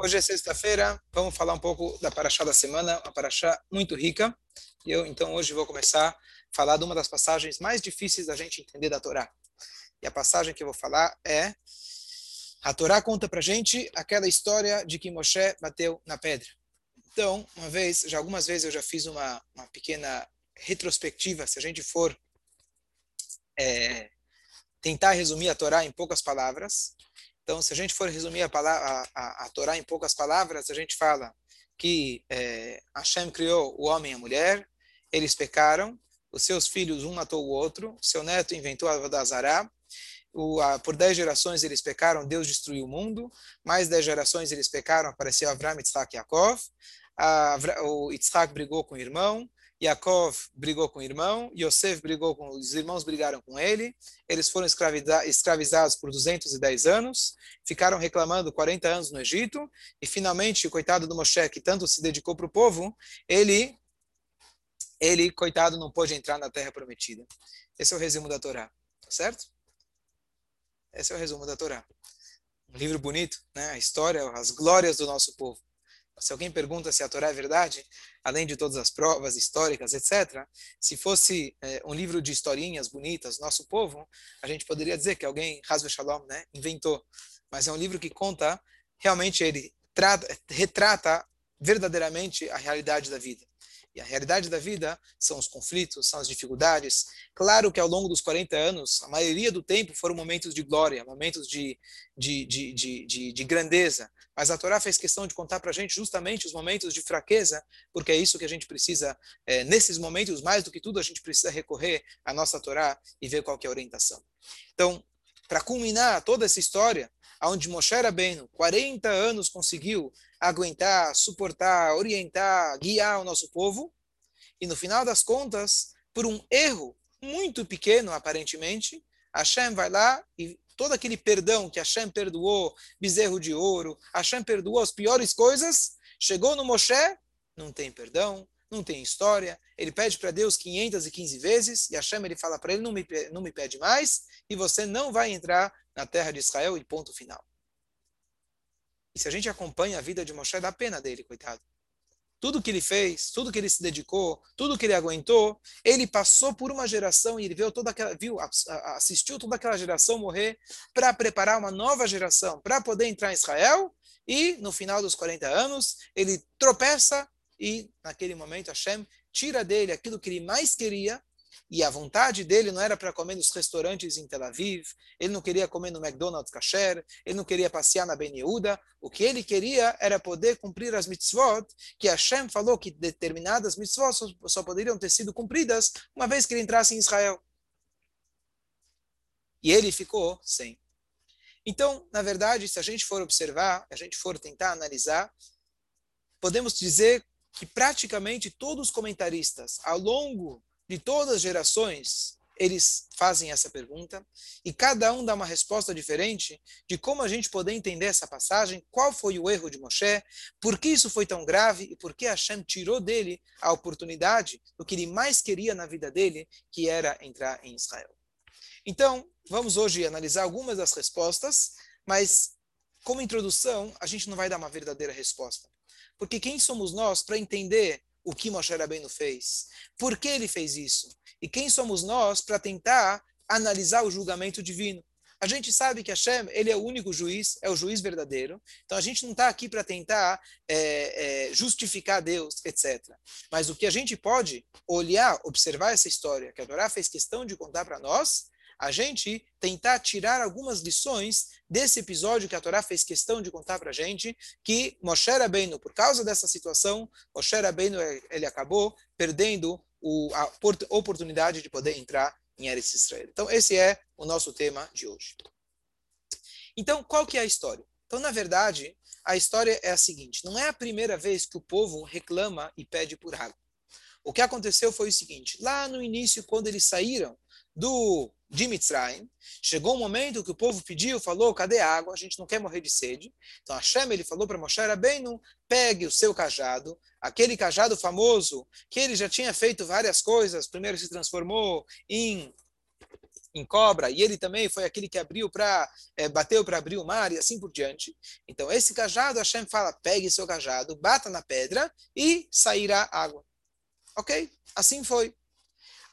Hoje é sexta-feira, vamos falar um pouco da Paraxá da semana, uma Paraxá muito rica. Eu, então, hoje vou começar a falar de uma das passagens mais difíceis da gente entender da Torá. E a passagem que eu vou falar é: a Torá conta pra gente aquela história de que Moshe bateu na pedra. Então, uma vez, já algumas vezes eu já fiz uma, uma pequena retrospectiva, se a gente for é, tentar resumir a Torá em poucas palavras. Então, se a gente for resumir a, palavra, a, a, a Torá em poucas palavras, a gente fala que é, Hashem criou o homem e a mulher, eles pecaram, os seus filhos, um matou o outro, seu neto inventou a Vodazará, por dez gerações eles pecaram, Deus destruiu o mundo, mais dez gerações eles pecaram, apareceu Avram, Yitzhak e Yaakov, a, o Yitzhak brigou com o irmão, Yaakov brigou com o irmão, Yosef brigou com os irmãos brigaram com ele, eles foram escravizados por 210 anos, ficaram reclamando 40 anos no Egito, e finalmente o coitado do Moshe, que tanto se dedicou para o povo, ele, ele, coitado, não pôde entrar na terra prometida. Esse é o resumo da Torá, tá certo? Esse é o resumo da Torá. Um livro bonito, né? A história, as glórias do nosso povo. Se alguém pergunta se a Torá é verdade, além de todas as provas históricas, etc., se fosse é, um livro de historinhas bonitas, nosso povo, a gente poderia dizer que alguém, Hasbe Shalom, né, inventou. Mas é um livro que conta, realmente ele trata, retrata verdadeiramente a realidade da vida. E a realidade da vida são os conflitos, são as dificuldades. Claro que ao longo dos 40 anos, a maioria do tempo foram momentos de glória, momentos de, de, de, de, de, de grandeza. Mas a Torá fez questão de contar para a gente justamente os momentos de fraqueza, porque é isso que a gente precisa, é, nesses momentos, mais do que tudo, a gente precisa recorrer à nossa Torá e ver qual é a orientação. Então, para culminar toda essa história, onde Moshe Rabbeinu, 40 anos, conseguiu aguentar, suportar, orientar, guiar o nosso povo, e no final das contas, por um erro muito pequeno, aparentemente, Hashem vai lá e todo aquele perdão que Hashem perdoou, bezerro de ouro, Hashem perdoou as piores coisas, chegou no Moshe, não tem perdão, não tem história, ele pede para Deus 515 vezes, e Hashem ele fala para ele, não me, não me pede mais, e você não vai entrar na terra de Israel, e ponto final. E se a gente acompanha a vida de Moshe, dá pena dele, coitado. Tudo que ele fez, tudo que ele se dedicou, tudo que ele aguentou, ele passou por uma geração e ele viu toda aquela, viu, assistiu toda aquela geração morrer para preparar uma nova geração para poder entrar em Israel. E no final dos 40 anos, ele tropeça e naquele momento Hashem tira dele aquilo que ele mais queria e a vontade dele não era para comer nos restaurantes em Tel Aviv, ele não queria comer no McDonald's kasher, ele não queria passear na Ben Yehuda, o que ele queria era poder cumprir as mitzvot, que Hashem falou que determinadas mitzvot só, só poderiam ter sido cumpridas uma vez que ele entrasse em Israel. E ele ficou sem. Então, na verdade, se a gente for observar, a gente for tentar analisar, podemos dizer que praticamente todos os comentaristas, ao longo de todas as gerações, eles fazem essa pergunta e cada um dá uma resposta diferente de como a gente poder entender essa passagem, qual foi o erro de Moshe, por que isso foi tão grave e por que Hashem tirou dele a oportunidade do que ele mais queria na vida dele, que era entrar em Israel. Então, vamos hoje analisar algumas das respostas, mas como introdução, a gente não vai dar uma verdadeira resposta. Porque quem somos nós para entender o que Moshe Rabbeinu fez. Por que ele fez isso? E quem somos nós para tentar analisar o julgamento divino? A gente sabe que Hashem, ele é o único juiz, é o juiz verdadeiro. Então a gente não está aqui para tentar é, é, justificar Deus, etc. Mas o que a gente pode olhar, observar essa história que a Torá fez questão de contar para nós, a gente tentar tirar algumas lições desse episódio que a Torá fez questão de contar para a gente, que Moshe Rabbeinu, por causa dessa situação, Moshe Rabbeinu, ele acabou perdendo o, a oportunidade de poder entrar em Eretz Israel. Então, esse é o nosso tema de hoje. Então, qual que é a história? Então, na verdade, a história é a seguinte, não é a primeira vez que o povo reclama e pede por água. O que aconteceu foi o seguinte, lá no início, quando eles saíram do de Mitzrayim, chegou um momento que o povo pediu, falou, cadê a água? A gente não quer morrer de sede. Então Hashem, ele falou para Moshe Rabbeinu, pegue o seu cajado, aquele cajado famoso, que ele já tinha feito várias coisas, primeiro se transformou em em cobra, e ele também foi aquele que abriu para é, bateu para abrir o mar e assim por diante. Então esse cajado, Hashem fala: pegue seu cajado, bata na pedra e sairá água. Ok? Assim foi.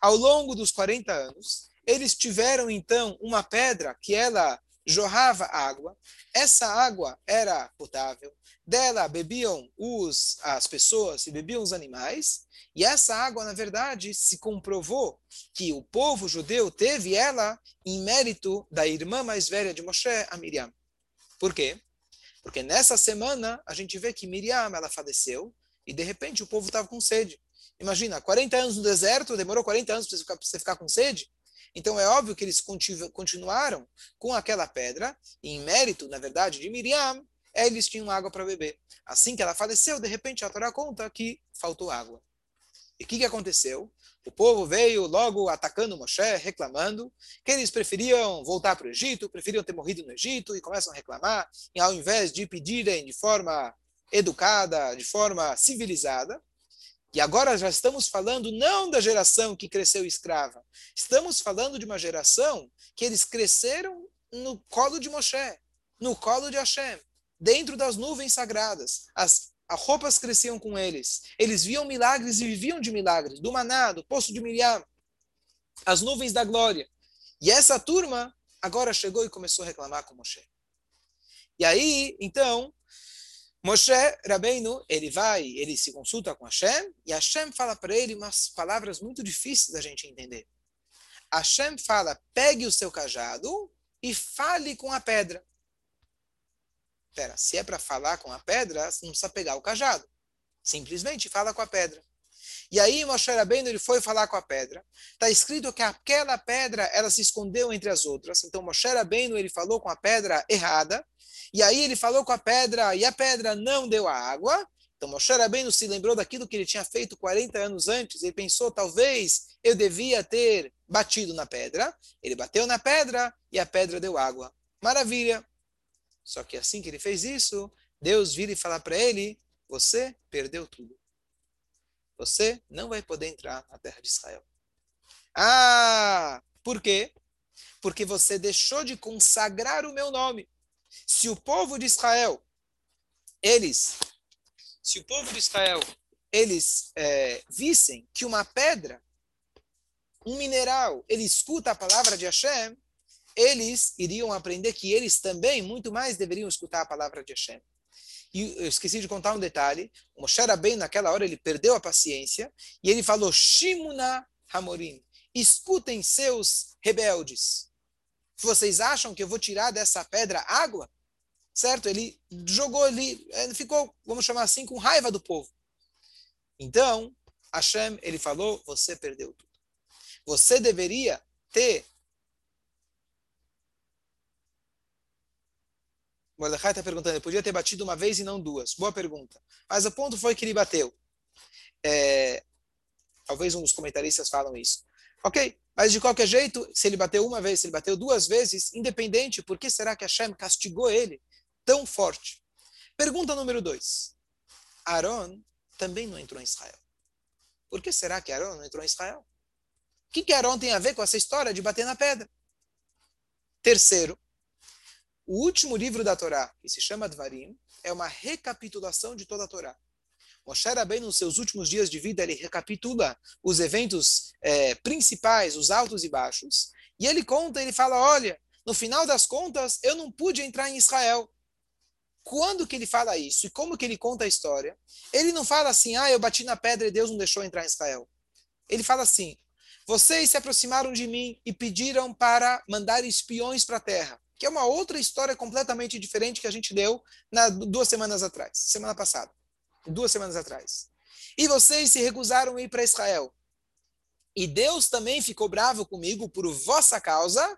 Ao longo dos 40 anos, eles tiveram então uma pedra que ela jorrava água. Essa água era potável. Dela bebiam os, as pessoas e bebiam os animais. E essa água, na verdade, se comprovou que o povo judeu teve ela em mérito da irmã mais velha de Moshe, a Miriam. Por quê? Porque nessa semana a gente vê que Miriam ela faleceu e de repente o povo estava com sede. Imagina, 40 anos no deserto, demorou 40 anos para você ficar com sede. Então é óbvio que eles continuaram com aquela pedra, e em mérito, na verdade, de Miriam, eles tinham água para beber. Assim que ela faleceu, de repente a Torá conta que faltou água. E o que, que aconteceu? O povo veio logo atacando Moshe, reclamando que eles preferiam voltar para o Egito, preferiam ter morrido no Egito, e começam a reclamar, e ao invés de pedirem de forma educada, de forma civilizada, e agora já estamos falando não da geração que cresceu escrava. Estamos falando de uma geração que eles cresceram no colo de Moshe, no colo de Hashem, dentro das nuvens sagradas. As, as roupas cresciam com eles. Eles viam milagres e viviam de milagres, do maná, do poço de Miriam, as nuvens da glória. E essa turma agora chegou e começou a reclamar com Moshe. E aí, então, Moshe Rabbeinu, ele vai, ele se consulta com Hashem, e Hashem fala para ele umas palavras muito difíceis da gente entender. Hashem fala, pegue o seu cajado e fale com a pedra. Pera, se é para falar com a pedra, você não precisa pegar o cajado. Simplesmente fala com a pedra. E aí Moshe Rabbeinu ele foi falar com a pedra. Está escrito que aquela pedra ela se escondeu entre as outras. Então Moshe Rabbeinu ele falou com a pedra errada e aí ele falou com a pedra, e a pedra não deu a água. Então Moshe Rabbeinu se lembrou daquilo que ele tinha feito 40 anos antes. Ele pensou, talvez eu devia ter batido na pedra. Ele bateu na pedra e a pedra deu água. Maravilha. Só que assim que ele fez isso, Deus vira e fala para ele: Você perdeu tudo. Você não vai poder entrar na terra de Israel. Ah, por quê? Porque você deixou de consagrar o meu nome. Se o povo de Israel, eles, se o povo de Israel, eles é, vissem que uma pedra, um mineral, ele escuta a palavra de Hashem, eles iriam aprender que eles também, muito mais, deveriam escutar a palavra de Hashem. E eu esqueci de contar um detalhe. O Moshe bem naquela hora, ele perdeu a paciência e ele falou, Shimuna Hamorim, escutem seus rebeldes. Vocês acham que eu vou tirar dessa pedra água? Certo? Ele jogou ali, ele ficou, vamos chamar assim, com raiva do povo. Então, Hashem, ele falou, você perdeu tudo. Você deveria ter Mordecai está perguntando, ele podia ter batido uma vez e não duas. Boa pergunta. Mas o ponto foi que ele bateu. É, talvez um dos comentaristas falam isso. Ok, mas de qualquer jeito, se ele bateu uma vez, se ele bateu duas vezes, independente, por que será que Hashem castigou ele tão forte? Pergunta número dois. Aaron também não entrou em Israel. Por que será que Aaron não entrou em Israel? O que, que Aaron tem a ver com essa história de bater na pedra? Terceiro, o último livro da Torá, que se chama Dvarim, é uma recapitulação de toda a Torá. Moshe Rabbeinu, nos seus últimos dias de vida, ele recapitula os eventos é, principais, os altos e baixos, e ele conta, ele fala, olha, no final das contas, eu não pude entrar em Israel. Quando que ele fala isso? E como que ele conta a história? Ele não fala assim, ah, eu bati na pedra e Deus não deixou entrar em Israel. Ele fala assim, vocês se aproximaram de mim e pediram para mandar espiões para a terra, que é uma outra história completamente diferente que a gente deu na, duas semanas atrás, semana passada duas semanas atrás. E vocês se recusaram a ir para Israel. E Deus também ficou bravo comigo por vossa causa,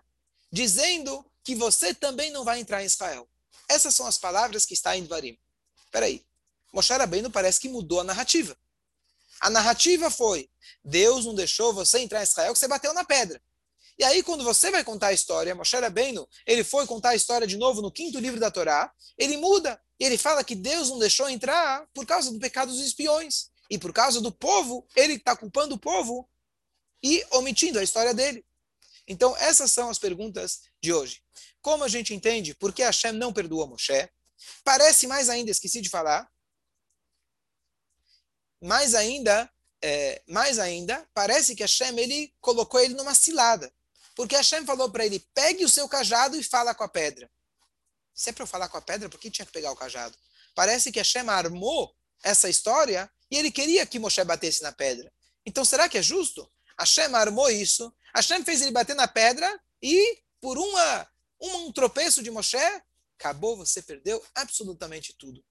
dizendo que você também não vai entrar em Israel. Essas são as palavras que está em Dvarim. Peraí, Moshe Rabbeinu parece que mudou a narrativa. A narrativa foi, Deus não deixou você entrar em Israel, que você bateu na pedra. E aí, quando você vai contar a história, Moshe Rabbeinu, ele foi contar a história de novo no quinto livro da Torá, ele muda. E ele fala que Deus não deixou entrar por causa do pecado dos espiões. E por causa do povo, ele está culpando o povo e omitindo a história dele. Então, essas são as perguntas de hoje. Como a gente entende por que Hashem não perdoou Moshe? Parece mais ainda, esqueci de falar, mais ainda, é, mais ainda, parece que Hashem ele colocou ele numa cilada. Porque Hashem falou para ele: pegue o seu cajado e fala com a pedra. Se é para eu falar com a pedra, por que tinha que pegar o cajado? Parece que Hashem armou essa história e ele queria que Moshe batesse na pedra. Então será que é justo? Hashem armou isso, Hashem fez ele bater na pedra e por uma, um tropeço de Moshe, acabou, você perdeu absolutamente tudo.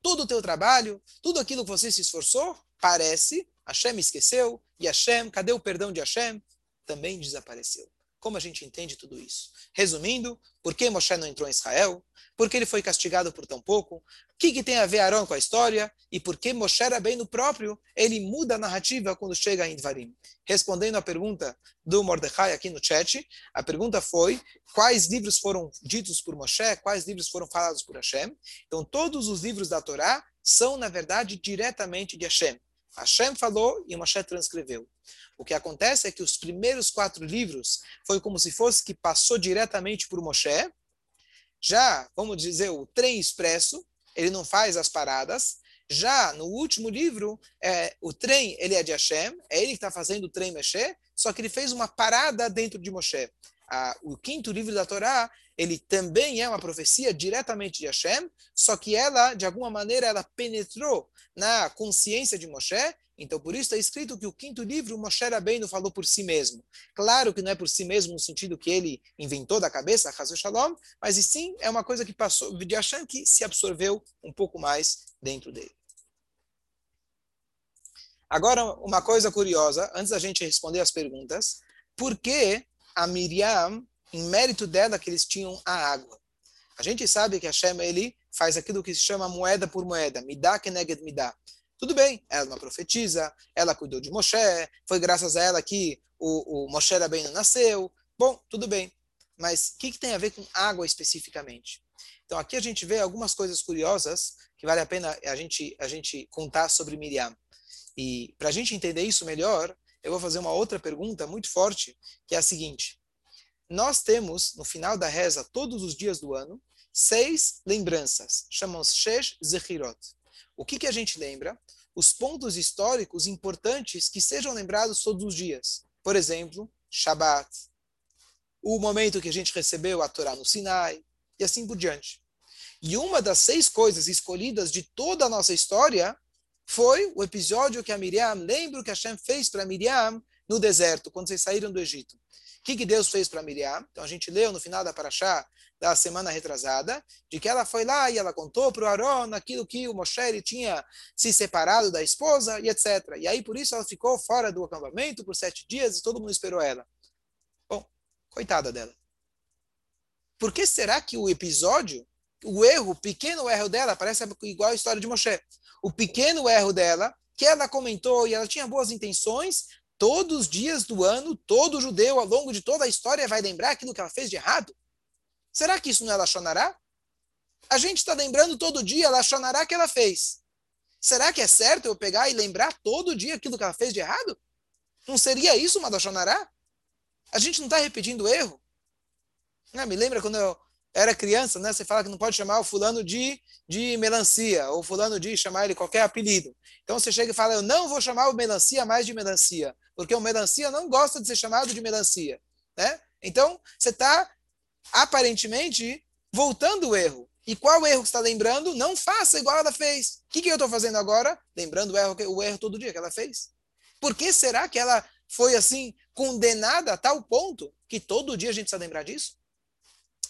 Todo o teu trabalho, tudo aquilo que você se esforçou, parece, Hashem esqueceu, e Hashem, cadê o perdão de Hashem? Também desapareceu. Como a gente entende tudo isso? Resumindo, por que Moshe não entrou em Israel? Por que ele foi castigado por tão pouco? O que, que tem a ver Aaron com a história? E por que Moshe era bem no próprio? Ele muda a narrativa quando chega em Dvarim. Respondendo à pergunta do Mordecai aqui no chat, a pergunta foi quais livros foram ditos por Moshe, quais livros foram falados por Hashem. Então, todos os livros da Torá são, na verdade, diretamente de Hashem. Hashem falou e Moshe transcreveu. O que acontece é que os primeiros quatro livros foi como se fosse que passou diretamente por Moshe. Já, vamos dizer, o trem expresso, ele não faz as paradas. Já no último livro, é, o trem ele é de Hashem, é ele que está fazendo o trem mexer, só que ele fez uma parada dentro de Moshe. Ah, o quinto livro da Torá, ele também é uma profecia diretamente de Hashem, só que ela, de alguma maneira, ela penetrou na consciência de Moshe então, por isso está escrito que o quinto livro, Moshe Rabbeinu falou por si mesmo. Claro que não é por si mesmo no sentido que ele inventou da cabeça, Hazu Shalom, mas e sim é uma coisa que passou de Hashem que se absorveu um pouco mais dentro dele. Agora, uma coisa curiosa, antes da gente responder as perguntas, por que a Miriam, em mérito dela, que eles tinham a água? A gente sabe que Hashem, ele faz aquilo que se chama moeda por moeda, midá keneged midá. Tudo bem, ela é uma profetisa, ela cuidou de Moshe, foi graças a ela que o, o Moshe Rabbeinu nasceu. Bom, tudo bem. Mas o que, que tem a ver com água especificamente? Então aqui a gente vê algumas coisas curiosas que vale a pena a gente, a gente contar sobre Miriam. E para a gente entender isso melhor, eu vou fazer uma outra pergunta muito forte, que é a seguinte. Nós temos, no final da reza, todos os dias do ano, seis lembranças, chamamos Shesh Zechirot. O que, que a gente lembra? Os pontos históricos importantes que sejam lembrados todos os dias. Por exemplo, Shabat, o momento que a gente recebeu a Torá no Sinai, e assim por diante. E uma das seis coisas escolhidas de toda a nossa história foi o episódio que a Miriam, lembra o que Hashem fez para Miriam no deserto, quando vocês saíram do Egito. Que, que Deus fez para Miriam? Então a gente leu no final da Paraxá da semana retrasada, de que ela foi lá e ela contou para o Aaron aquilo que o Moshe tinha se separado da esposa e etc. E aí por isso ela ficou fora do acampamento por sete dias e todo mundo esperou ela. Bom, coitada dela. Por que será que o episódio, o erro, o pequeno erro dela, parece igual a história de Moshe? O pequeno erro dela, que ela comentou e ela tinha boas intenções, todos os dias do ano, todo judeu, ao longo de toda a história, vai lembrar aquilo que ela fez de errado? Será que isso não é Lachonará? A gente está lembrando todo dia Lachonará que ela fez. Será que é certo eu pegar e lembrar todo dia aquilo que ela fez de errado? Não seria isso uma Lachonará? A gente não está repetindo erro? Não, me lembra quando eu era criança, né? Você fala que não pode chamar o fulano de, de melancia, ou fulano de chamar ele qualquer apelido. Então você chega e fala, eu não vou chamar o melancia mais de melancia, porque o melancia não gosta de ser chamado de melancia, né? Então, você está, aparentemente, voltando o erro. E qual erro que está lembrando? Não faça igual ela fez. O que, que eu estou fazendo agora? Lembrando o erro, o erro todo dia que ela fez. Por que será que ela foi assim, condenada a tal ponto que todo dia a gente precisa lembrar disso?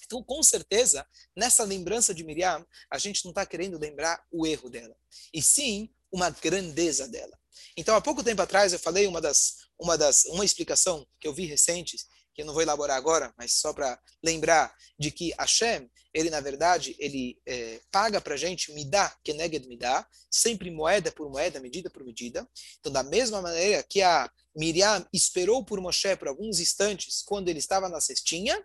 Então, com certeza, nessa lembrança de Miriam, a gente não está querendo lembrar o erro dela, e sim uma grandeza dela. Então, há pouco tempo atrás, eu falei uma das, uma das, uma explicação que eu vi recente, que eu não vou elaborar agora, mas só para lembrar de que Hashem, ele na verdade, ele é, paga para a gente midá, keneged midá, sempre moeda por moeda, medida por medida. Então, da mesma maneira que a Miriam esperou por Moshe por alguns instantes, quando ele estava na cestinha,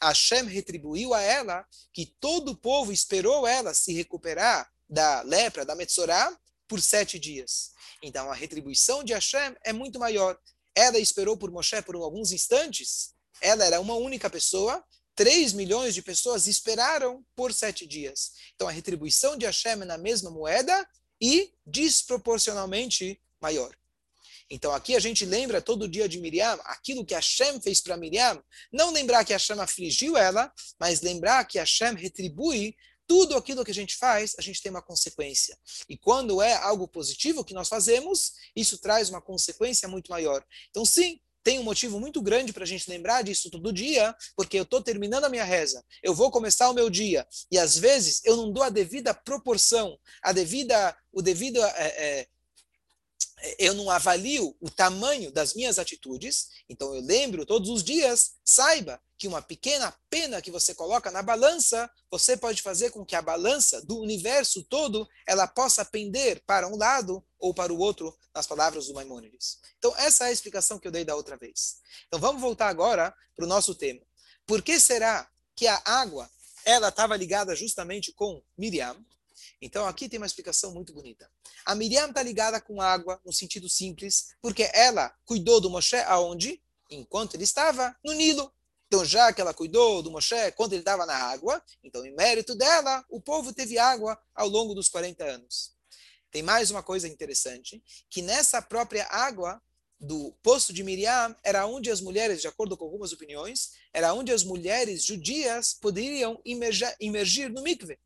Hashem retribuiu a ela que todo o povo esperou ela se recuperar da lepra, da Metzorá, por sete dias. Então a retribuição de Hashem é muito maior. Ela esperou por Moshe por alguns instantes, ela era uma única pessoa, 3 milhões de pessoas esperaram por sete dias. Então a retribuição de Hashem é na mesma moeda e desproporcionalmente maior. Então aqui a gente lembra todo dia de Miriam, aquilo que Hashem fez para Miriam, não lembrar que Hashem afligiu ela, mas lembrar que Hashem retribui tudo aquilo que a gente faz, a gente tem uma consequência. E quando é algo positivo que nós fazemos, isso traz uma consequência muito maior. Então, sim, tem um motivo muito grande para a gente lembrar disso todo dia, porque eu estou terminando a minha reza, eu vou começar o meu dia, e às vezes eu não dou a devida proporção, a devida, o devido é, é, eu não avalio o tamanho das minhas atitudes, então eu lembro todos os dias, saiba que uma pequena pena que você coloca na balança, você pode fazer com que a balança do universo todo, ela possa pender para um lado ou para o outro, nas palavras do Maimônides. Então essa é a explicação que eu dei da outra vez. Então vamos voltar agora para o nosso tema. Por que será que a água, ela estava ligada justamente com Miriam? Então aqui tem uma explicação muito bonita. A Miriam está ligada com água, no sentido simples, porque ela cuidou do Moshe aonde? Enquanto ele estava no Nilo. Então, já que ela cuidou do Moshe quando ele estava na água, então, em mérito dela, o povo teve água ao longo dos 40 anos. Tem mais uma coisa interessante, que nessa própria água do poço de Miriam era onde as mulheres, de acordo com algumas opiniões, era onde as mulheres judias poderiam imergir, imergir no mikve.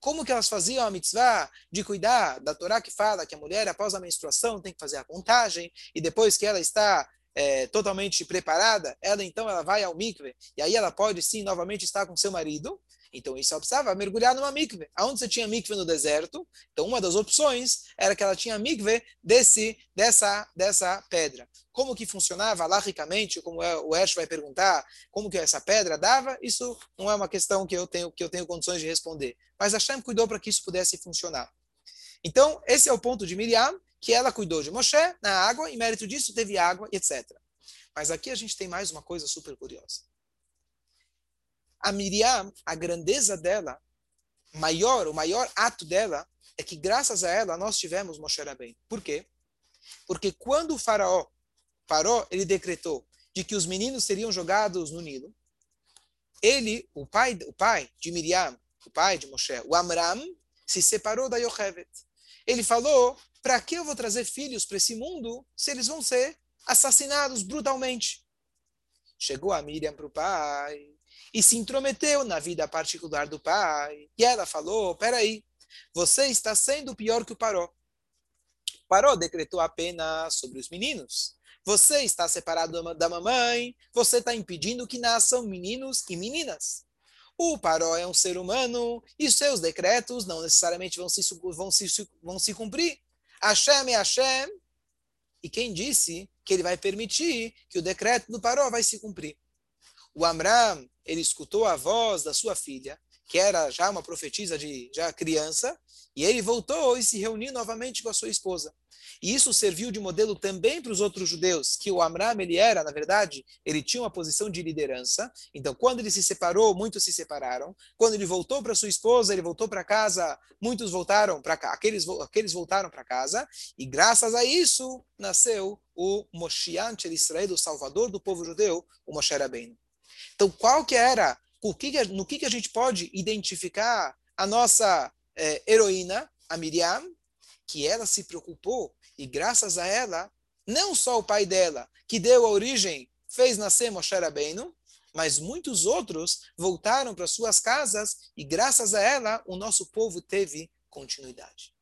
Como que elas faziam a mitzvah de cuidar da Torá que fala que a mulher, após a menstruação, tem que fazer a contagem, e depois que ela está é, totalmente preparada, ela então ela vai ao mikve, e aí ela pode sim novamente estar com seu marido, então isso ela precisava mergulhar numa mikve. Aonde você tinha mikve no deserto? Então uma das opções era que ela tinha mikve desse, dessa, dessa pedra. Como que funcionava logicamente, como é, o Ash vai perguntar, como que essa pedra dava, isso não é uma questão que eu tenho, que eu tenho condições de responder. Mas Hashem cuidou para que isso pudesse funcionar. Então, esse é o ponto de Miriam, que ela cuidou de Moshe na água, e mérito disso teve água, etc. Mas aqui a gente tem mais uma coisa super curiosa a Miriam, a grandeza dela, maior, o maior ato dela, é que graças a ela nós tivemos Moshe Rabbeinu. Por quê? Porque quando o faraó parou, ele decretou de que os meninos seriam jogados no Nilo, ele, o pai, o pai de Miriam, o pai de Moshe, o Amram, se separou da Yochevet. Ele falou, para que eu vou trazer filhos para esse mundo se eles vão ser assassinados brutalmente? Chegou a Miriam para o pai e se intrometeu na vida particular do pai. E ela falou: peraí, você está sendo pior que o Paró. Paró decretou a pena sobre os meninos. Você está separado da mamãe, você está impedindo que nasçam meninos e meninas. O Paró é um ser humano e seus decretos não necessariamente vão se, vão se, vão se cumprir. Hashem é Hashem. E quem disse que ele vai permitir que o decreto do Paró vai se cumprir? O Amram, ele escutou a voz da sua filha, que era já uma profetisa de já criança, e ele voltou e se reuniu novamente com a sua esposa. E isso serviu de modelo também para os outros judeus, que o Amram, ele era, na verdade, ele tinha uma posição de liderança. Então, quando ele se separou, muitos se separaram. Quando ele voltou para sua esposa, ele voltou para casa, muitos voltaram para cá, aqueles, aqueles voltaram para casa. E graças a isso, nasceu o Moshiach Israel, o salvador do povo judeu, o Moshe Rabbeinu. Então, qual que era, que, no que, que a gente pode identificar a nossa é, heroína, a Miriam, que ela se preocupou e graças a ela, não só o pai dela, que deu a origem, fez nascer Moshe Rabbeinu, mas muitos outros voltaram para suas casas e graças a ela o nosso povo teve continuidade.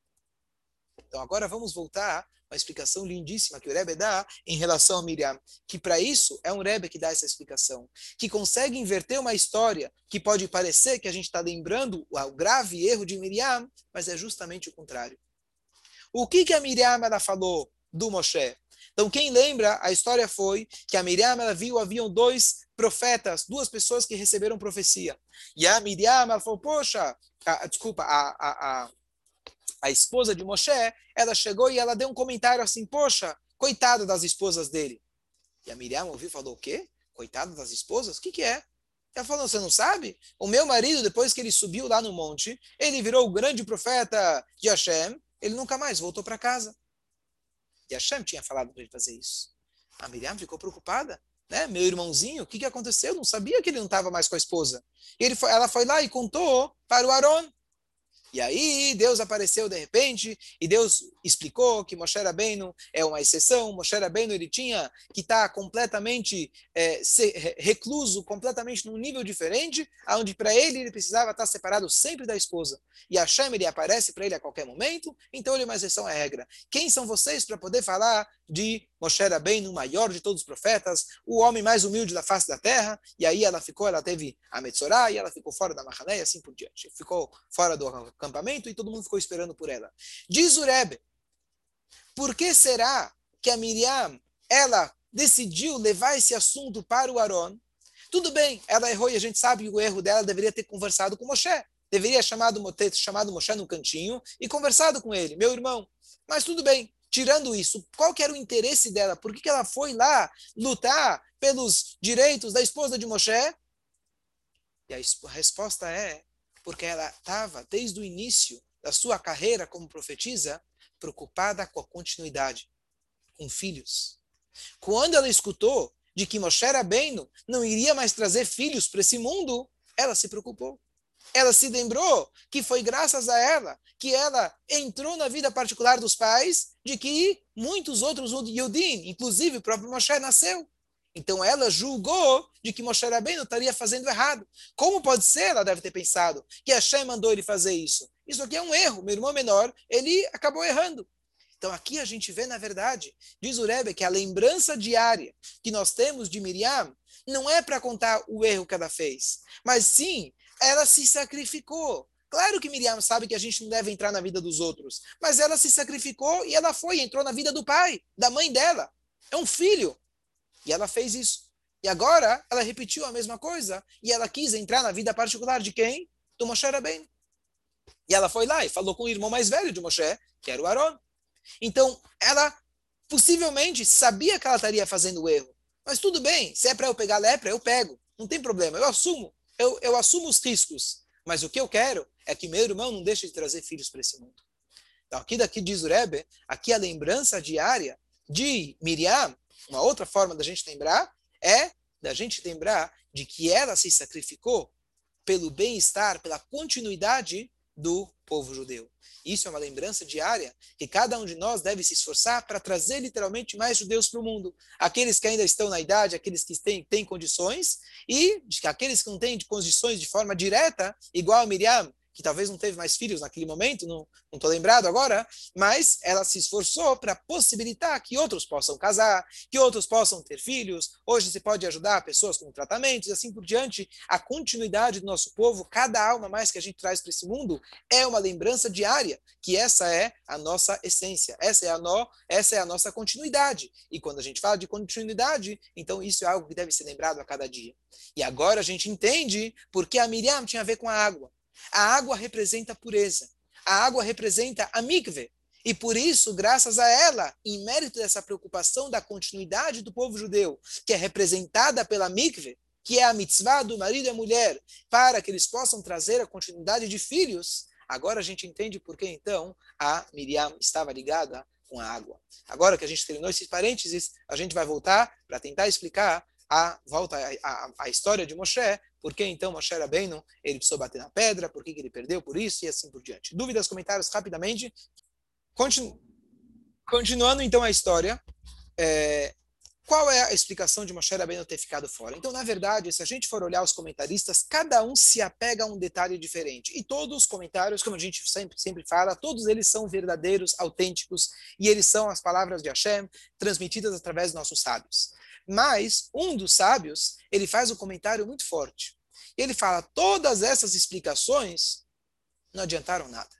Então agora vamos voltar uma explicação lindíssima que o Rebbe dá em relação a Miriam, que para isso é um Rebbe que dá essa explicação, que consegue inverter uma história que pode parecer que a gente está lembrando o grave erro de Miriam, mas é justamente o contrário. O que, que a Miriam ela falou do Moshe? Então, quem lembra, a história foi que a Miriam ela viu, haviam dois profetas, duas pessoas que receberam profecia. E a Miriam ela falou, poxa, a, desculpa, a, a, a a esposa de Moshe, ela chegou e ela deu um comentário assim, poxa, coitada das esposas dele. E a Miriam ouviu e falou, o quê? Coitada das esposas? O que, que é? Ela falou, você não sabe? O meu marido, depois que ele subiu lá no monte, ele virou o grande profeta de Hashem, ele nunca mais voltou para casa. E Hashem tinha falado para ele fazer isso. A Miriam ficou preocupada. né? Meu irmãozinho, o que, que aconteceu? Eu não sabia que ele não estava mais com a esposa. Ele foi, ela foi lá e contou para o Aaron. E aí Deus apareceu de repente e Deus explicou que Moshe Rabbeinu é uma exceção. Moshe Rabbeinu ele tinha que estar tá completamente é, recluso, completamente num nível diferente, onde para ele ele precisava estar tá separado sempre da esposa. E Hashem ele aparece para ele a qualquer momento, então ele é uma exceção à regra. Quem são vocês para poder falar de Moshe Rabbeinu, o maior de todos os profetas, o homem mais humilde da face da terra? E aí ela ficou, ela teve a Metzorah e ela ficou fora da Mahané e assim por diante. Ficou fora do acampamento e todo mundo ficou esperando por ela. Diz o Rebbe, por que será que a Miriam, ela decidiu levar esse assunto para o Aaron? Tudo bem, ela errou e a gente sabe que o erro dela deveria ter conversado com Moshe. Deveria chamado, ter chamado Moshe no cantinho e conversado com ele, meu irmão. Mas tudo bem, tirando isso, qual que era o interesse dela? Por que, que ela foi lá lutar pelos direitos da esposa de Moshe? E a resposta é porque ela estava, desde o início da sua carreira como profetisa, preocupada com a continuidade, com filhos. Quando ela escutou de que Moshe Rabbeinu não iria mais trazer filhos para esse mundo, ela se preocupou. Ela se lembrou que foi graças a ela que ela entrou na vida particular dos pais, de que muitos outros Yudim, inclusive o próprio Moshe, nasceu. Então ela julgou de que Moshe Rabbeinu estaria fazendo errado. Como pode ser, ela deve ter pensado, que Hashem mandou ele fazer isso? Isso aqui é um erro. Meu irmão menor, ele acabou errando. Então aqui a gente vê, na verdade, diz o Rebbe, que a lembrança diária que nós temos de Miriam não é para contar o erro que ela fez, mas sim, ela se sacrificou. Claro que Miriam sabe que a gente não deve entrar na vida dos outros, mas ela se sacrificou e ela foi, entrou na vida do pai, da mãe dela. É um filho. E ela fez isso. E agora ela repetiu a mesma coisa e ela quis entrar na vida particular de quem? Do Moshe Rabbeinu. E ela foi lá e falou com o irmão mais velho de Moshe, que era o Aaron. Então, ela possivelmente sabia que ela estaria fazendo o erro. Mas tudo bem, se é para eu pegar lepra, eu pego. Não tem problema, eu assumo. Eu, eu assumo os riscos. Mas o que eu quero é que meu irmão não deixe de trazer filhos para esse mundo. Então, aqui daqui diz o Rebbe, aqui a lembrança diária de Miriam uma outra forma da gente lembrar é da gente lembrar de que ela se sacrificou pelo bem-estar, pela continuidade do povo judeu. Isso é uma lembrança diária que cada um de nós deve se esforçar para trazer literalmente mais judeus para o mundo. Aqueles que ainda estão na idade, aqueles que têm, têm condições, e aqueles que não têm condições de forma direta, igual a Miriam, que talvez não teve mais filhos naquele momento, não estou lembrado agora, mas ela se esforçou para possibilitar que outros possam casar, que outros possam ter filhos. Hoje se pode ajudar pessoas com tratamentos assim por diante. A continuidade do nosso povo, cada alma mais que a gente traz para esse mundo, é uma lembrança diária que essa é a nossa essência, essa é a, no, essa é a nossa continuidade. E quando a gente fala de continuidade, então isso é algo que deve ser lembrado a cada dia. E agora a gente entende por que a Miriam tinha a ver com a água. A água representa a pureza. A água representa a mikve. E por isso, graças a ela, em mérito dessa preocupação da continuidade do povo judeu, que é representada pela mikve, que é a mitzvah do marido e a mulher, para que eles possam trazer a continuidade de filhos, agora a gente entende por que então a Miriam estava ligada com a água. Agora que a gente terminou esses parênteses, a gente vai voltar para tentar explicar a volta a, a, a, história de Moshe, por que então Moshe Rabbeinu, ele precisou bater na pedra, por que, que ele perdeu por isso e assim por diante. Dúvidas, comentários rapidamente. Continu, continuando então a história, é, qual é a explicação de Moshe Rabbeinu ter ficado fora? Então, na verdade, se a gente for olhar os comentaristas, cada um se apega a um detalhe diferente. E todos os comentários, como a gente sempre, sempre fala, todos eles são verdadeiros, autênticos, e eles são as palavras de Hashem transmitidas através dos nossos sábios. Mas um dos sábios, ele faz um comentário muito forte. Ele fala: todas essas explicações não adiantaram nada.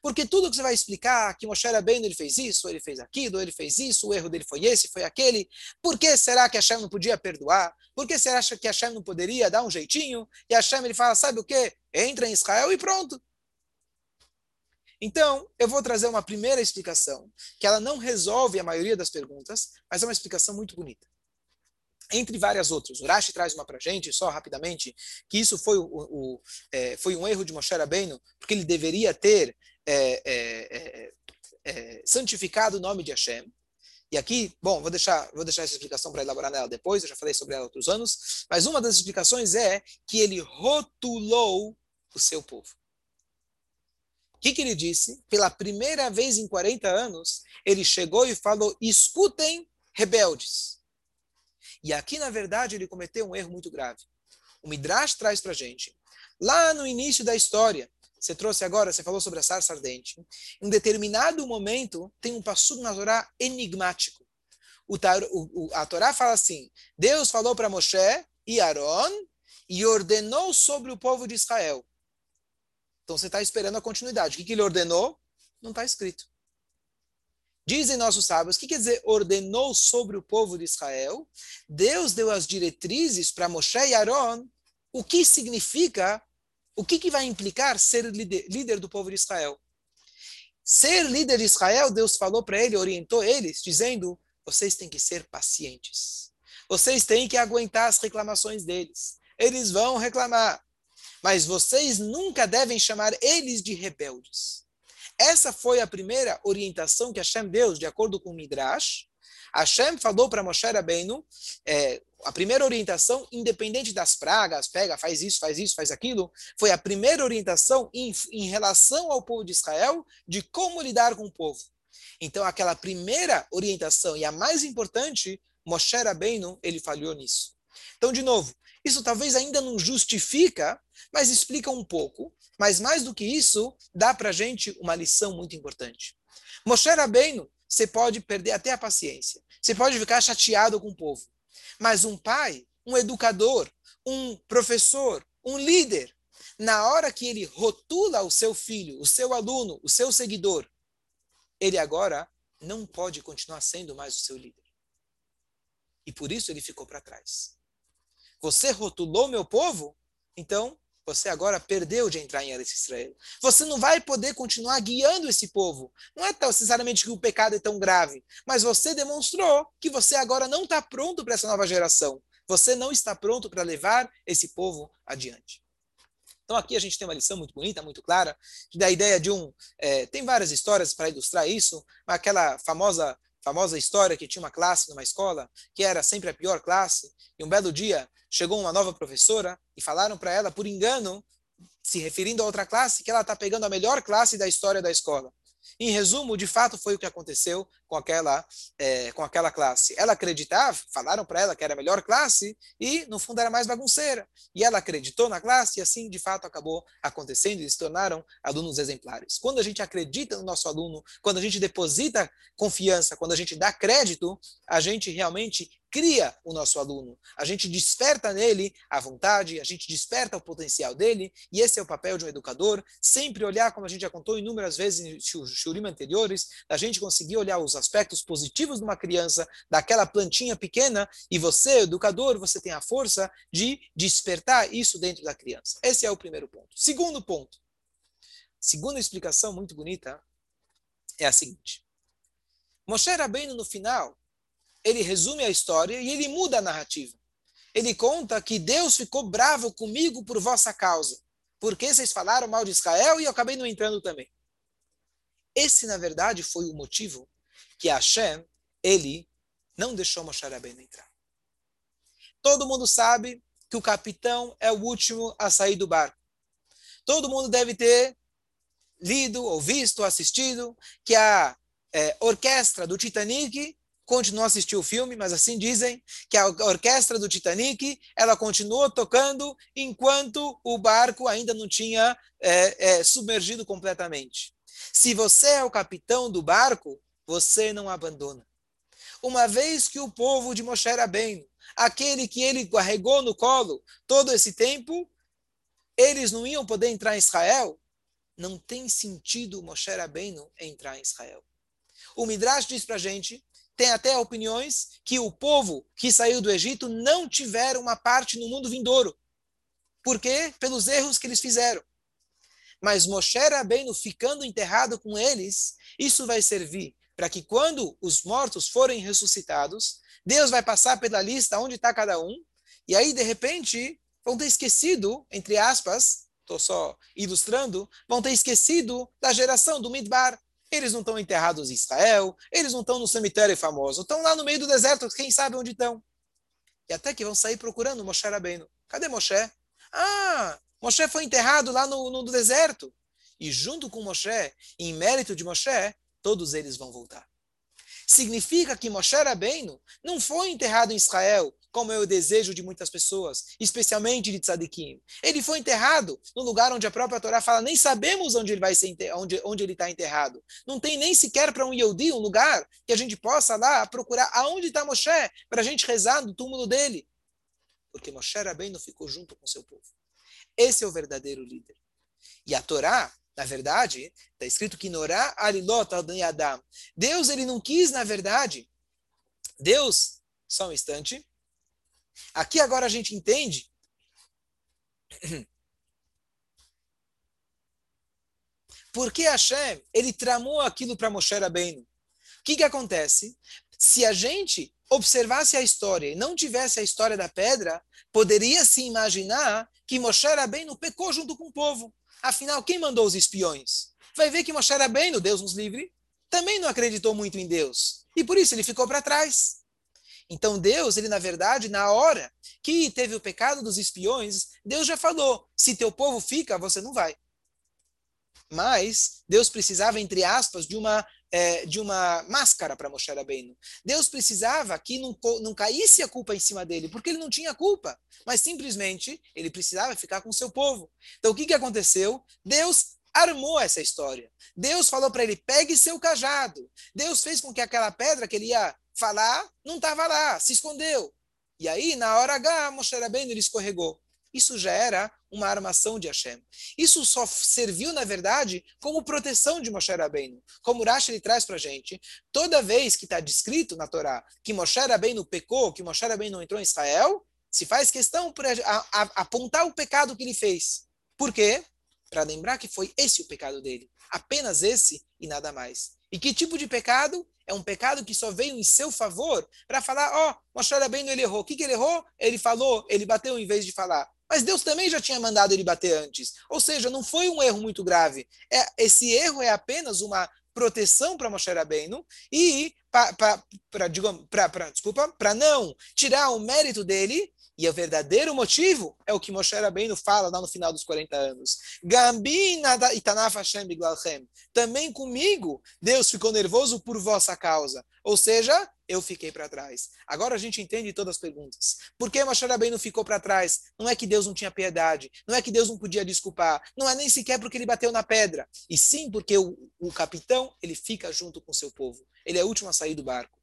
Porque tudo que você vai explicar, que Moshe Rabbeinu ele fez isso, ele fez aquilo, ele fez isso, o erro dele foi esse, foi aquele. Por que será que Hashem não podia perdoar? Por que será que Hashem não poderia dar um jeitinho? E Hashem ele fala, sabe o quê? Entra em Israel e pronto. Então, eu vou trazer uma primeira explicação, que ela não resolve a maioria das perguntas, mas é uma explicação muito bonita entre várias outras. O Rashi traz uma para gente, só rapidamente, que isso foi, o, o é, foi um erro de Moshe Rabbeinu, porque ele deveria ter é é, é, é, santificado o nome de Hashem. E aqui, bom, vou deixar, vou deixar essa explicação para elaborar nela depois, eu já falei sobre ela outros anos, mas uma das explicações é que ele rotulou o seu povo. O que, que ele disse? Pela primeira vez em 40 anos, ele chegou e falou: escutem, rebeldes. E aqui, na verdade, ele cometeu um erro muito grave. O Midrash traz para gente, lá no início da história, você trouxe agora, você falou sobre a sarça ardente. Em um determinado momento, tem um passo na Torá enigmático. O, o, a Torá fala assim: Deus falou para Moshe e Aaron e ordenou sobre o povo de Israel. Então você está esperando a continuidade. O que, que ele ordenou? Não está escrito. Dizem nossos sábios, o que quer dizer ordenou sobre o povo de Israel? Deus deu as diretrizes para Moshe e Aaron. O que significa o que, que vai implicar ser líder, líder do povo de Israel? Ser líder de Israel, Deus falou para ele, orientou eles, dizendo: vocês têm que ser pacientes. Vocês têm que aguentar as reclamações deles. Eles vão reclamar. Mas vocês nunca devem chamar eles de rebeldes. Essa foi a primeira orientação que Hashem deu, de acordo com o Midrash. Hashem falou para Moshe Rabbeinu, é, a primeira orientação, independente das pragas, pega, faz isso, faz isso, faz aquilo, foi a primeira orientação em, em relação ao povo de Israel de como lidar com o povo. Então, aquela primeira orientação e a mais importante, Moshe Rabbeinu, ele falhou nisso. Então, de novo, isso talvez ainda não justifica, mas explica um pouco. Mas mais do que isso, dá para gente uma lição muito importante. Moshe Rabbeinu, você pode perder até a paciência. Você pode ficar chateado com o povo. Mas um pai, um educador, um professor, um líder, na hora que ele rotula o seu filho, o seu aluno, o seu seguidor, ele agora não pode continuar sendo mais o seu líder. E por isso ele ficou para trás. Você rotulou meu povo, então você agora perdeu de entrar em Eretz Israel. Você não vai poder continuar guiando esse povo. Não é necessariamente que o pecado é tão grave, mas você demonstrou que você agora não está pronto para essa nova geração. Você não está pronto para levar esse povo adiante. Então aqui a gente tem uma lição muito bonita, muito clara, da ideia de um. É, tem várias histórias para ilustrar isso, mas aquela famosa famosa história que tinha uma classe numa escola que era sempre a pior classe, e um belo dia chegou uma nova professora e falaram para ela, por engano, se referindo a outra classe, que ela está pegando a melhor classe da história da escola. Em resumo, de fato, foi o que aconteceu com aquela, é, com aquela classe. Ela acreditava, falaram para ela que era a melhor classe, e no fundo era mais bagunceira. E ela acreditou na classe, e assim, de fato, acabou acontecendo, e se tornaram alunos exemplares. Quando a gente acredita no nosso aluno, quando a gente deposita confiança, quando a gente dá crédito, a gente realmente cria o nosso aluno, a gente desperta nele a vontade, a gente desperta o potencial dele, e esse é o papel de um educador, sempre olhar, como a gente já contou inúmeras vezes em shurim anteriores, a gente conseguir olhar os aspectos positivos de uma criança, daquela plantinha pequena, e você, educador, você tem a força de despertar isso dentro da criança. Esse é o primeiro ponto. Segundo ponto, segunda explicação muito bonita é a seguinte. Moshe Rabbeinu, no final, ele resume a história e ele muda a narrativa. Ele conta que Deus ficou bravo comigo por vossa causa, porque vocês falaram mal de Israel e eu acabei não entrando também. Esse, na verdade, foi o motivo que Hashem, ele não deixou Moshe Rabbeinu entrar. Todo mundo sabe que o capitão é o último a sair do barco. Todo mundo deve ter lido, ou visto, ou assistido que a é, orquestra do Titanic continuou a assistir o filme, mas assim dizem que a orquestra do Titanic ela continuou tocando enquanto o barco ainda não tinha é, é, submergido completamente. Se você é o capitão do barco, você não abandona. Uma vez que o povo de Moshe Rabbeinu, aquele que ele carregou no colo todo esse tempo, eles não iam poder entrar em Israel, não tem sentido Moshe Rabbeinu entrar em Israel. O Midrash diz para gente tem até opiniões que o povo que saiu do Egito não tiveram uma parte no mundo vindouro. Por quê? Pelos erros que eles fizeram. Mas Moshe Rabbeinu ficando enterrado com eles, isso vai servir para que quando os mortos forem ressuscitados, Deus vai passar pela lista onde está cada um, e aí, de repente, vão ter esquecido, entre aspas, estou só ilustrando, vão ter esquecido da geração do Midbar, Eles não estão enterrados em Israel, eles não estão no cemitério famoso, estão lá no meio do deserto, quem sabe onde estão. E até que vão sair procurando Moshe Rabbeinu. Cadê Moshe? Ah, Moshe foi enterrado lá no, no deserto. E junto com Moshe, em mérito de Moshe, todos eles vão voltar. Significa que Moshe Rabbeinu não foi enterrado em Israel, como é o desejo de muitas pessoas, especialmente de tzadikim. Ele foi enterrado no lugar onde a própria Torá fala, nem sabemos onde ele vai ser onde, onde ele está enterrado. Não tem nem sequer para um Yehudi um lugar que a gente possa lá procurar aonde está Moshe, para a gente rezar no túmulo dele. Porque Moshe Rabbeinu ficou junto com seu povo. Esse é o verdadeiro líder. E a Torá, na verdade, está escrito que Norá alilot Adam. Deus ele não quis, na verdade. Deus, só um instante. Aqui agora a gente entende por que Hashem ele tramou aquilo para Moshe Rabbeinu. O que, que acontece? Se a gente observasse a história e não tivesse a história da pedra, poderia se imaginar que Moshe Rabbeinu pecou junto com o povo. Afinal, quem mandou os espiões? Vai ver que Moshe Rabbeinu, Deus nos livre, também não acreditou muito em Deus. E por isso ele ficou para trás. Então Deus, ele na verdade, na hora que teve o pecado dos espiões, Deus já falou: se teu povo fica, você não vai. Mas Deus precisava, entre aspas, de uma é, de uma máscara para Moshe Rabbeinu. Deus precisava que não, não caísse a culpa em cima dele, porque ele não tinha culpa, mas simplesmente ele precisava ficar com o seu povo. Então o que, que aconteceu? Deus armou essa história. Deus falou para ele: pegue seu cajado. Deus fez com que aquela pedra que ele ia falar não estava lá, se escondeu. E aí, na hora H, Moshe Rabbeinu ele escorregou. Isso já era uma armação de Hashem. Isso só serviu, na verdade, como proteção de Moshe Rabbeinu. Como Rashi ele traz para gente, toda vez que está descrito na Torá que Moshe Rabbeinu pecou, que Moshe Rabbeinu entrou em Israel, se faz questão para apontar o pecado que ele fez. Por quê? Para lembrar que foi esse o pecado dele. Apenas esse e nada mais. E que tipo de pecado? É um pecado que só veio em seu favor para falar, ó, oh, Moshe Rabbeinu ele errou. O que, que ele errou? Ele falou, ele bateu em vez de falar. Mas Deus também já tinha mandado ele bater antes. Ou seja, não foi um erro muito grave. É, esse erro é apenas uma proteção para Moshe Rabbeinu e para desculpa, para não tirar o mérito dele e o verdadeiro motivo é o que Moshe Rabbeinu fala lá no final dos 40 anos. Gambina itanaf Hashem biglalchem. Também comigo, Deus ficou nervoso por vossa causa. Ou seja, eu fiquei para trás. Agora a gente entende todas as perguntas. Por que Moshe Rabbeinu ficou para trás? Não é que Deus não tinha piedade. Não é que Deus não podia desculpar. Não é nem sequer porque ele bateu na pedra. E sim porque o, o capitão, ele fica junto com seu povo. Ele é o último a sair do barco.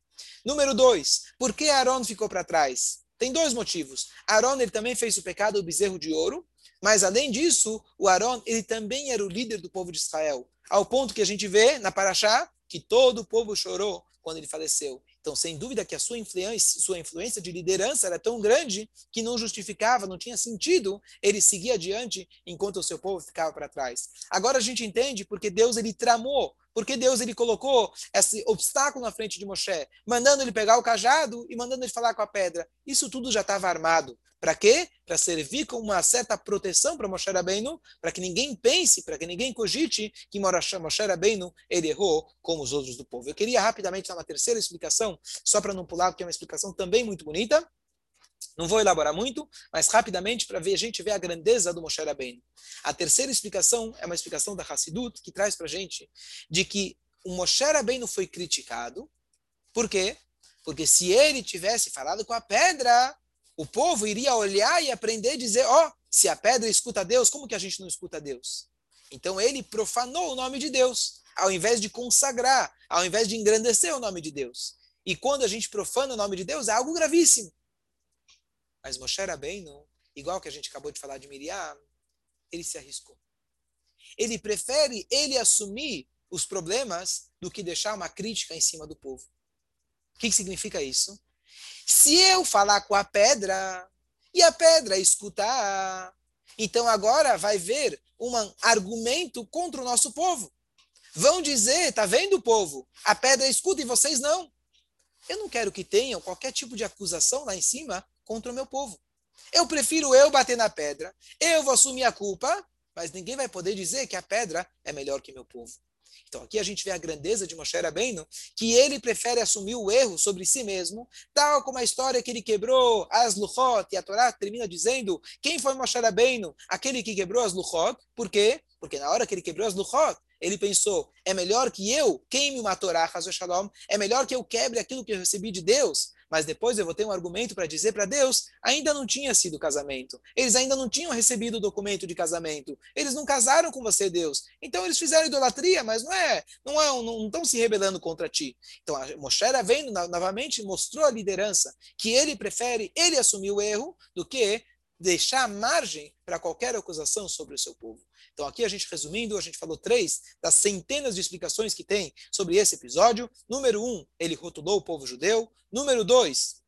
Número dois, por que Aaron ficou para trás? Tem dois motivos. Aaron ele também fez o pecado do bezerro de ouro, mas além disso, o Aaron ele também era o líder do povo de Israel, ao ponto que a gente vê na Paraxá que todo o povo chorou quando ele faleceu. Então, sem dúvida que a sua influência, sua influência de liderança era tão grande que não justificava, não tinha sentido ele seguir adiante enquanto o seu povo ficava para trás. Agora a gente entende porque Deus ele tramou porque Deus ele colocou esse obstáculo na frente de Moshe, mandando ele pegar o cajado e mandando ele falar com a pedra. Isso tudo já estava armado. Para quê? Para servir como uma certa proteção para Moshe Rabbeinu, para que ninguém pense, para que ninguém cogite que Moshe Rabbeinu ele errou como os outros do povo. Eu queria rapidamente dar uma terceira explicação, só para não pular, porque é uma explicação também muito bonita. Não vou elaborar muito, mas rapidamente para ver a gente ver a grandeza do Moshe Rabbeinu. A terceira explicação é uma explicação da Hassidut que traz para a gente de que o Moshe Rabbeinu foi criticado. Por quê? Porque se ele tivesse falado com a pedra, o povo iria olhar e aprender a dizer, ó, oh, se a pedra escuta Deus, como que a gente não escuta Deus? Então ele profanou o nome de Deus, ao invés de consagrar, ao invés de engrandecer o nome de Deus. E quando a gente profana o nome de Deus, é algo gravíssimo. Mas Moshe Rabbeinu, igual que a gente acabou de falar de Miriam, ele se arriscou. Ele prefere ele assumir os problemas do que deixar uma crítica em cima do povo. O que, que significa isso? Se eu falar com a pedra e a pedra escutar, então agora vai ver um argumento contra o nosso povo. Vão dizer, tá vendo, povo? A pedra escuta e vocês não. Eu não quero que tenham qualquer tipo de acusação lá em cima contra o meu povo. Eu prefiro eu bater na pedra, eu vou assumir a culpa, mas ninguém vai poder dizer que a pedra é melhor que meu povo. Então aqui a gente vê a grandeza de Moshe Rabbeinu, que ele prefere assumir o erro sobre si mesmo, tal como a história que ele quebrou as Luchot, e a Torá termina dizendo, quem foi Moshe Rabbeinu? Aquele que quebrou as Luchot, por quê? Porque na hora que ele quebrou as Luchot, ele pensou, é melhor que eu queime uma Torá, é melhor que eu quebre aquilo que eu recebi de Deus, mas depois eu vou ter um argumento para dizer para Deus, ainda não tinha sido casamento. Eles ainda não tinham recebido o documento de casamento. Eles não casaram com você, Deus. Então eles fizeram idolatria, mas não é, não é, não estão se rebelando contra ti. Então a Moshe vendo novamente mostrou a liderança que ele prefere ele assumir o erro do que deixar margem para qualquer acusação sobre o seu povo. Então, aqui a gente resumindo, a gente falou três das centenas de explicações que tem sobre esse episódio. Número um, ele rotulou o povo judeu. Número dois,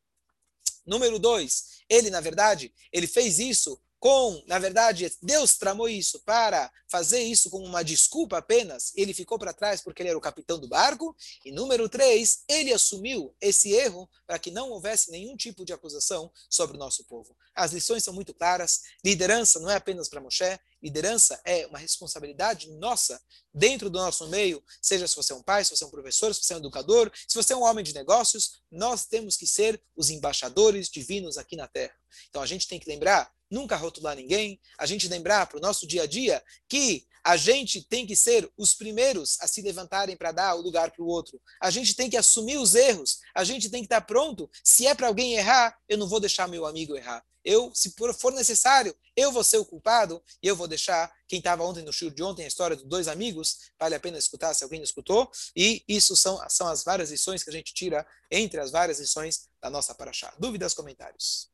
número dois, ele, na verdade, ele fez isso com, na verdade, Deus tramou isso para fazer isso como uma desculpa apenas. Ele ficou para trás porque ele era o capitão do barco. E número três, ele assumiu esse erro para que não houvesse nenhum tipo de acusação sobre o nosso povo. As lições são muito claras. Liderança não é apenas para Moshe, liderança é uma responsabilidade nossa dentro do nosso meio, seja se você é um pai, se você é um professor, se você é um educador, se você é um homem de negócios, nós temos que ser os embaixadores divinos aqui na Terra. Então a gente tem que lembrar nunca rotular ninguém, a gente lembrar para o nosso dia a dia que a gente tem que ser os primeiros a se levantarem para dar o lugar para o outro. A gente tem que assumir os erros, a gente tem que estar pronto. Se é para alguém errar, eu não vou deixar meu amigo errar. Eu, se for necessário, eu vou ser o culpado e eu vou deixar quem estava ontem no show de ontem, a história dos dois amigos, vale a pena escutar se alguém não escutou. E isso são, são as várias lições que a gente tira entre as várias lições da nossa paraxá. Dúvidas, comentários?